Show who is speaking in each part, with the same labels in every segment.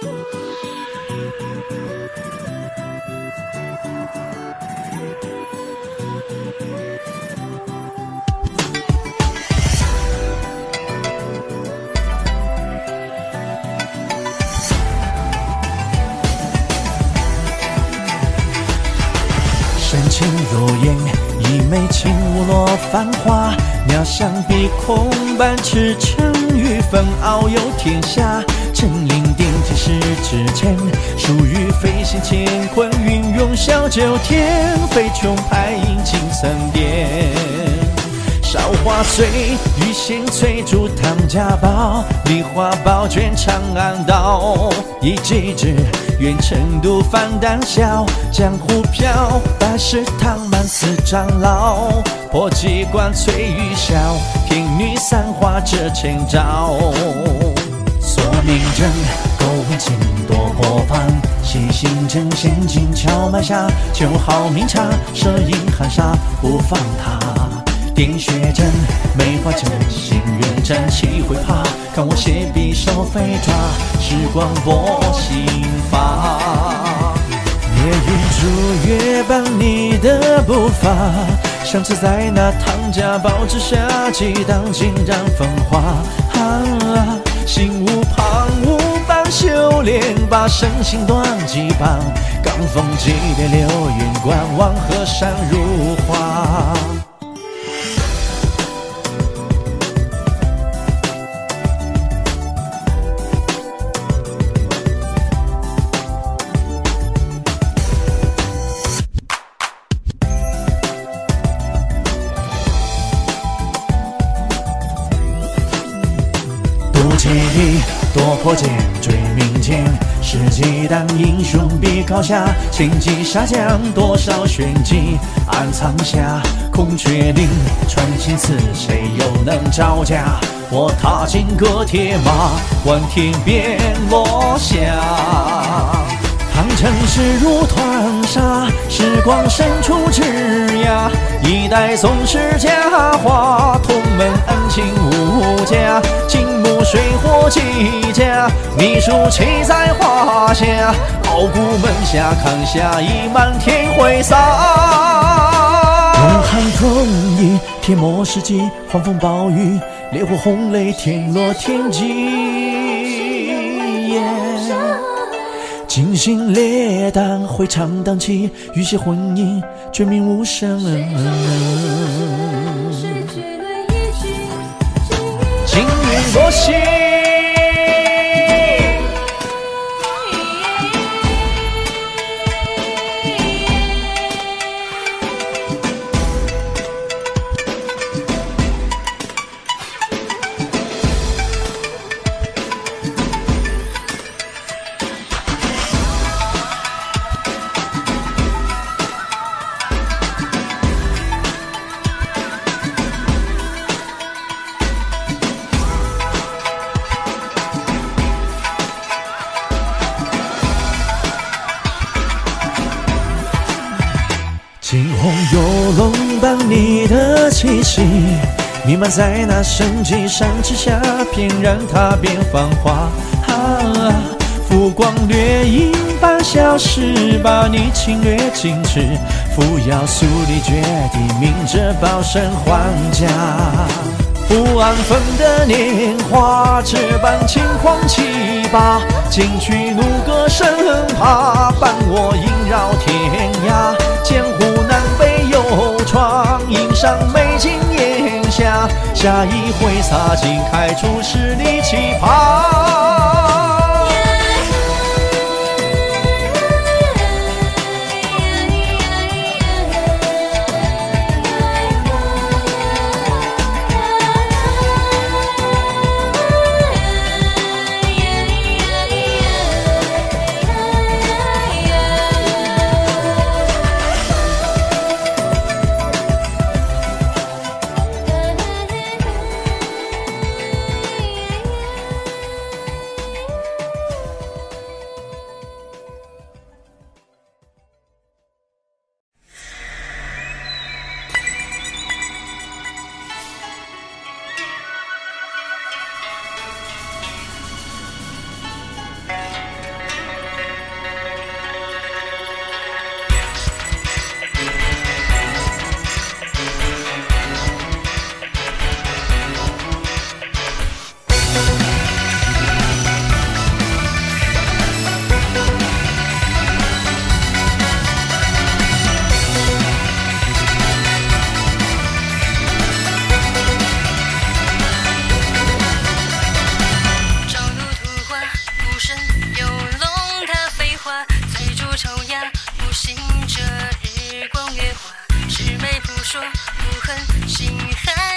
Speaker 1: 深情若烟，一眉轻舞落繁华。妙想碧空般驰骋于纷遨游天下。真灵定天时之间，属于飞行乾坤，云涌小九天，飞琼拍影金层巅。韶华岁，玉仙翠竹唐家宝，梨花宝卷长安道。一骑之，愿成都翻丹笑，江湖飘，百世唐满四长老。破机关翠玉箫，天女散花折千招。锁命阵，勾魂镜夺破幡，细心针陷进荞麦下，酒好茗茶，摄影含沙不放他。点穴阵，梅花阵，心愿战气会怕。看我携匕首飞抓，时光拨心发。夜雨逐月伴你的步伐，相次在那唐家堡之下，激荡尽染风华。心无旁修炼，把身心锻几棒。罡风激烈流云，观望河山如画。渡千里，夺破剑，追名剑，世纪当英雄必高下。千骑杀将，多少玄机暗藏下。孔雀翎，穿心刺，谁又能招架？我踏金戈铁马，观天边落下。唐城市如团沙，时光深处枝桠。一代宗师佳话，同门恩情无价。金木水火几家，秘书岂在华夏。傲骨门下，看下一漫天挥洒。龙寒风衣，铁墨世纪，狂风暴雨，烈火轰雷，天落天际。惊心烈胆会唱荡气，欲血魂影，绝命无声。金云落心。气息，弥漫在那神迹山之下，翩然踏遍繁华。啊浮光掠影般消失，把你侵略矜持，扶摇肃立绝地，明哲保身还家。不安分的年华，这般轻狂气拔，金曲怒歌声怕，伴我萦绕天涯。江湖窗，映上美景烟霞，下一回洒尽开出十里奇葩。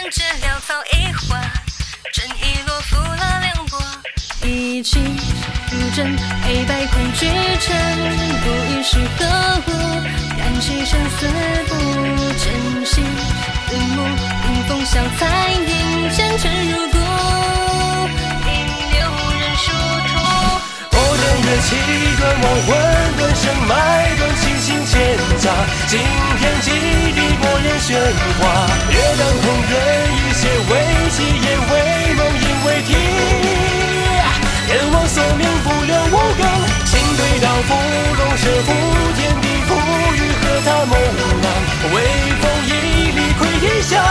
Speaker 2: 寒着潦草一画，正义落覆了凉薄，一气不争，黑白换剧成，不与是何物？感情生死不真心，日暮迎风笑彩云，前尘如故，应留人殊途。
Speaker 3: 破天月气断亡魂，断生脉，断七星千匝。惊天激地，过眼喧哗。月当空人，一些为奇，也为梦，因为啼。阎王索命，不留无根。情对刀斧，龙蛇伏天地，他猛浪。微风一里窥天下，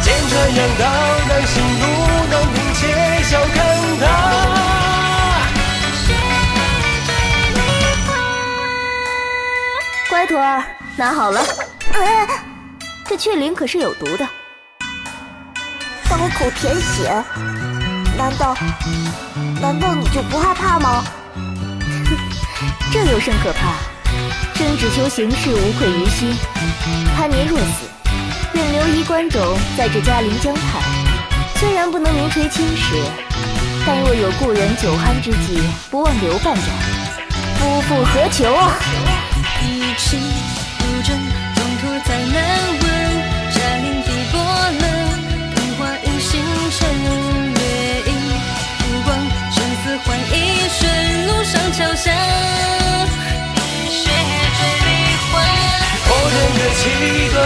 Speaker 3: 剑穿阳道，难行路，难平且笑看他。
Speaker 4: 乖徒儿，拿好了。哎，这雀灵可是有毒的。
Speaker 5: 刀口舔血，难道难道你就不害怕吗？
Speaker 4: 这有甚可怕？朕只求行事无愧于心。贪年若死，愿留遗关冢在这嘉陵江畔。虽然不能名垂青史，但若有故人酒酣之际，不忘留半盏，夫复何求啊？
Speaker 2: 一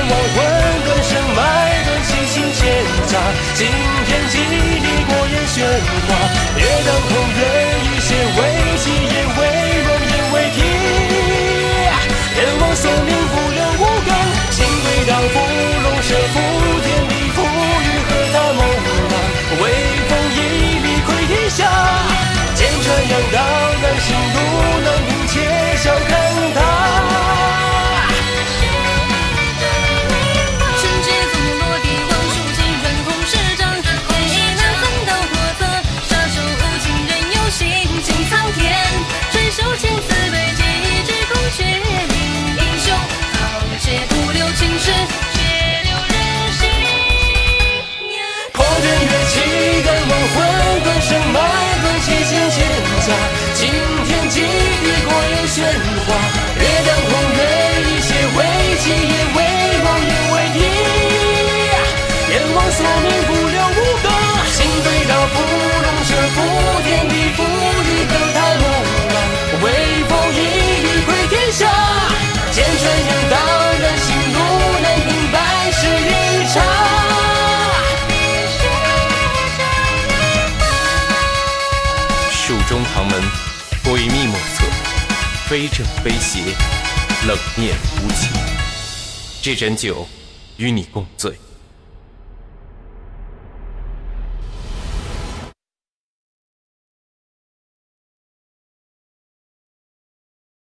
Speaker 3: 亡魂，断生脉，断七星千匝。惊天激地，过眼喧哗。月当空人，一些为奇，也为梦，也为啼。阎王索命，不留无根。情对刀斧，龙蛇伏天地，赋予和他猛浪。微风一里窥天下，剑穿阳道，难行路，
Speaker 6: 非正非邪，冷面无情。这盏酒，与你共醉。